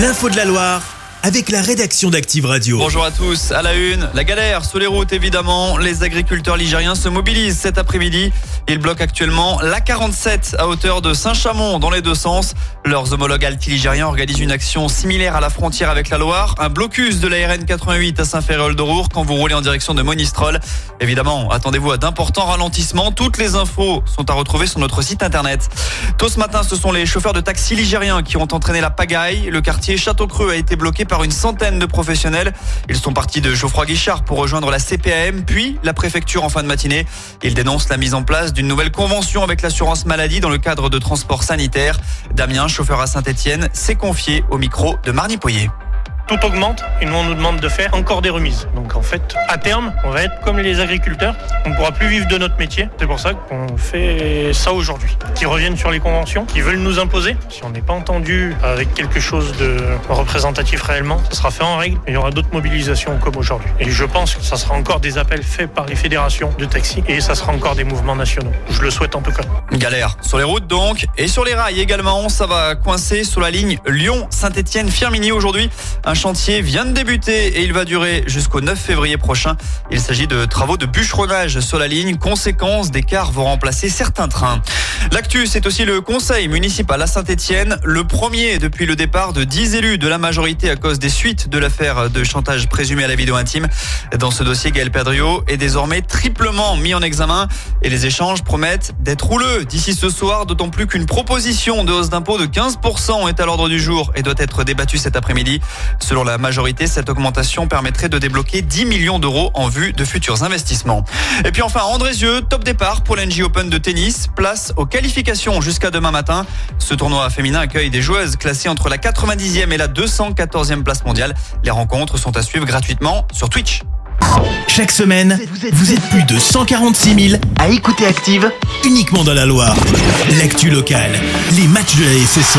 L'info de la Loire avec la rédaction d'Active Radio. Bonjour à tous. À la une, la galère sur les routes évidemment. Les agriculteurs ligériens se mobilisent cet après-midi. Ils bloquent actuellement la 47 à hauteur de Saint-Chamond dans les deux sens. Leurs homologues alti-ligériens organisent une action similaire à la frontière avec la Loire. Un blocus de la RN 88 à Saint-Ferréol de Roure quand vous roulez en direction de Monistrol. Évidemment, attendez-vous à d'importants ralentissements. Toutes les infos sont à retrouver sur notre site internet. Tôt ce matin, ce sont les chauffeurs de taxi ligériens qui ont entraîné la pagaille. Le quartier Château-Creux a été bloqué par une centaine de professionnels. Ils sont partis de Geoffroy Guichard pour rejoindre la CPAM, puis la préfecture en fin de matinée. Ils dénoncent la mise en place d'une nouvelle convention avec l'assurance maladie dans le cadre de transport sanitaire. Damien, chauffeur à Saint-Etienne, s'est confié au micro de Marnie Poyer tout augmente et nous on nous demande de faire encore des remises. Donc en fait, à terme, on va être comme les agriculteurs, on ne pourra plus vivre de notre métier. C'est pour ça qu'on fait ça aujourd'hui. Qui reviennent sur les conventions, qui veulent nous imposer. Si on n'est pas entendu avec quelque chose de représentatif réellement, ça sera fait en règle. Il y aura d'autres mobilisations comme aujourd'hui. Et je pense que ça sera encore des appels faits par les fédérations de taxi et ça sera encore des mouvements nationaux. Je le souhaite en tout cas. Galère sur les routes donc et sur les rails également. Ça va coincer sur la ligne Lyon-Saint-Etienne-Firminy aujourd'hui. Chantier vient de débuter et il va durer jusqu'au 9 février prochain. Il s'agit de travaux de bûcheronnage sur la ligne. Conséquence, des cars vont remplacer certains trains. L'actu, c'est aussi le conseil municipal à Saint-Etienne. Le premier depuis le départ de 10 élus de la majorité à cause des suites de l'affaire de chantage présumé à la vidéo intime. Dans ce dossier, Gaël Pedrio est désormais triplement mis en examen et les échanges promettent d'être rouleux d'ici ce soir, d'autant plus qu'une proposition de hausse d'impôt de 15% est à l'ordre du jour et doit être débattue cet après-midi. Selon la majorité, cette augmentation permettrait de débloquer 10 millions d'euros en vue de futurs investissements. Et puis enfin, Andrézieux, top départ pour l'NG Open de tennis. Place aux qualifications jusqu'à demain matin. Ce tournoi féminin accueille des joueuses classées entre la 90e et la 214e place mondiale. Les rencontres sont à suivre gratuitement sur Twitch. Chaque semaine, vous êtes plus de 146 000 à écouter Active uniquement dans la Loire. L'actu locale, les matchs de la SSE,